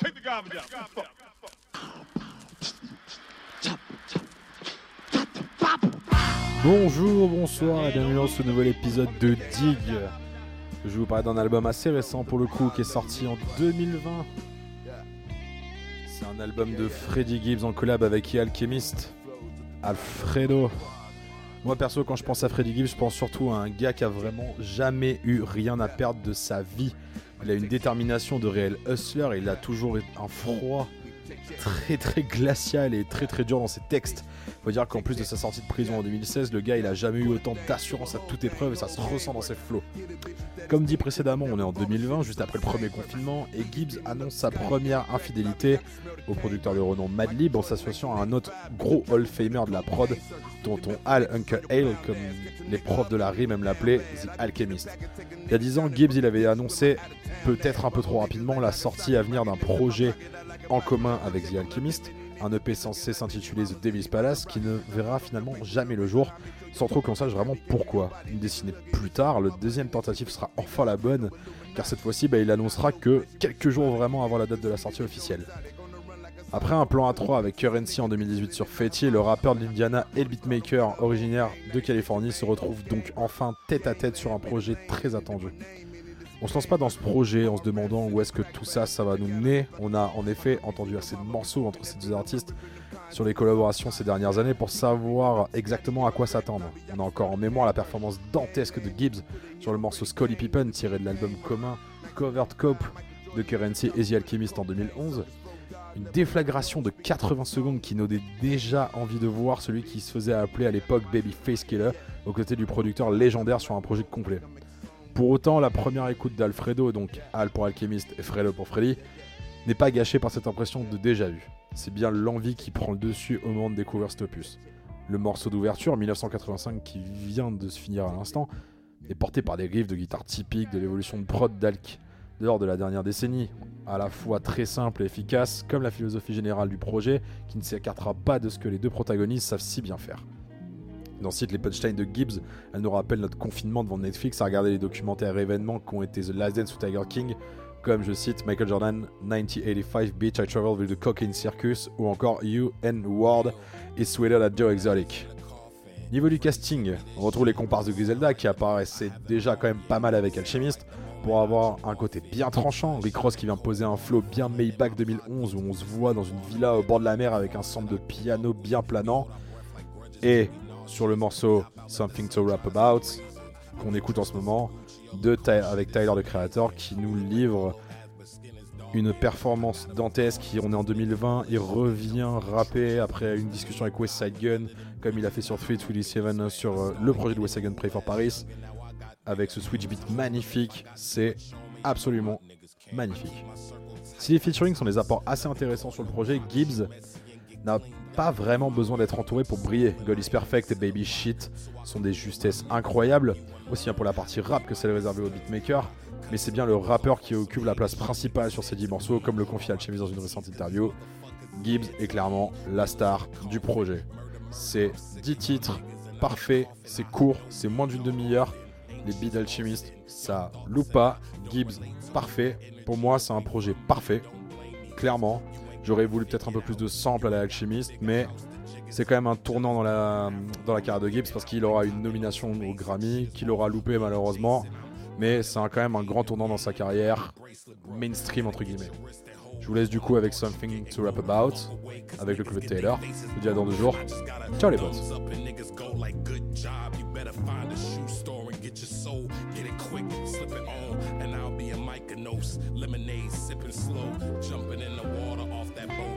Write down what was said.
Take the garbage out. Bonjour, bonsoir et bienvenue dans ce nouvel épisode de Dig. Je vous parler d'un album assez récent pour le coup qui est sorti en 2020. C'est un album de Freddie Gibbs en collab avec The Alchemist, Alfredo. Moi perso quand je pense à Freddie Gibbs, je pense surtout à un gars qui a vraiment jamais eu rien à perdre de sa vie. Il a une détermination de réel hustler et il a toujours un froid très très glacial et très très dur dans ses textes. Faut dire qu'en plus de sa sortie de prison en 2016, le gars il a jamais eu autant d'assurance à toute épreuve et ça se ressent dans ses flots. Comme dit précédemment, on est en 2020, juste après le premier confinement, et Gibbs annonce sa première infidélité au producteur de renom Madlib en s'associant à un autre gros Hall-Famer de la prod, tonton Al Uncle Hale, comme les profs de la rime aiment l'appeler, The Alchemist. Il y a 10 ans, Gibbs il avait annoncé, peut-être un peu trop rapidement, la sortie à venir d'un projet en commun avec The Alchemist, un EP censé s'intituler The Devil's Palace qui ne verra finalement jamais le jour, sans trop qu'on sache vraiment pourquoi. Une décennie plus tard, le deuxième tentative sera enfin la bonne, car cette fois-ci bah, il annoncera que quelques jours vraiment avant la date de la sortie officielle. Après un plan A3 avec Currency en 2018 sur Fetty, le rappeur de l'Indiana et le beatmaker originaire de Californie se retrouve donc enfin tête à tête sur un projet très attendu. On se lance pas dans ce projet en se demandant où est-ce que tout ça, va nous mener. On a en effet entendu assez de morceaux entre ces deux artistes sur les collaborations ces dernières années pour savoir exactement à quoi s'attendre. On a encore en mémoire la performance dantesque de Gibbs sur le morceau Scully Pippen tiré de l'album commun Covered Cope de Currency et The Alchemist en 2011. Une déflagration de 80 secondes qui nous déjà envie de voir celui qui se faisait appeler à l'époque Babyface Killer aux côtés du producteur légendaire sur un projet complet. Pour autant, la première écoute d'Alfredo, donc Al pour Alchemist et Fredo pour Freddy, n'est pas gâchée par cette impression de déjà vu. C'est bien l'envie qui prend le dessus au moment de découvrir cet opus. Le morceau d'ouverture, 1985, qui vient de se finir à l'instant, est porté par des riffs de guitare typiques de l'évolution de prod d'Alk lors de la dernière décennie, à la fois très simple et efficace, comme la philosophie générale du projet, qui ne s'écartera pas de ce que les deux protagonistes savent si bien faire. Dans Cite les punchlines de Gibbs, elle nous rappelle notre confinement devant Netflix à regarder les documentaires et événements qui ont été The Last Dance ou Tiger King, comme je cite Michael Jordan, 1985 Beach I Traveled with the Cocaine Circus, ou encore You and Ward is Sweeter than Joe Exotic. Niveau du casting, on retrouve les comparses de Griselda qui apparaissaient déjà quand même pas mal avec Alchemist, pour avoir un côté bien tranchant. Rick Ross qui vient poser un flow bien Maybach 2011 où on se voit dans une villa au bord de la mer avec un centre de piano bien planant. Et sur le morceau Something to Rap About, qu'on écoute en ce moment, avec Tyler le créateur, qui nous livre une performance dantesque. Qui, on est en 2020, il revient rapper après une discussion avec West Side Gun, comme il a fait sur 327 sur euh, le projet de West Side Gun Pray for Paris, avec ce switch beat magnifique. C'est absolument magnifique. Si les featuring sont des apports assez intéressants sur le projet, Gibbs n'a pas vraiment besoin d'être entouré pour briller. God is Perfect et Baby Shit sont des justesses incroyables, aussi bien pour la partie rap que celle réservée au beatmaker. Mais c'est bien le rappeur qui occupe la place principale sur ces 10 morceaux, comme le confie Alchemist dans une récente interview. Gibbs est clairement la star du projet. C'est 10 titres, parfait, c'est court, c'est moins d'une demi-heure. Les beats d'Alchemist, ça loupe pas. Gibbs, parfait. Pour moi, c'est un projet parfait. Clairement, J'aurais voulu peut-être un peu plus de sample à la Alchemist, mais c'est quand même un tournant dans la, dans la carrière de Gibbs parce qu'il aura une nomination au Grammy, qu'il aura loupé malheureusement, mais c'est quand même un grand tournant dans sa carrière, mainstream entre guillemets. Je vous laisse du coup avec Something to Rap About, avec le club de Taylor. Je vous dis à dans deux jours. Ciao les potes. Lemonade sipping slow, jumping in the water off that boat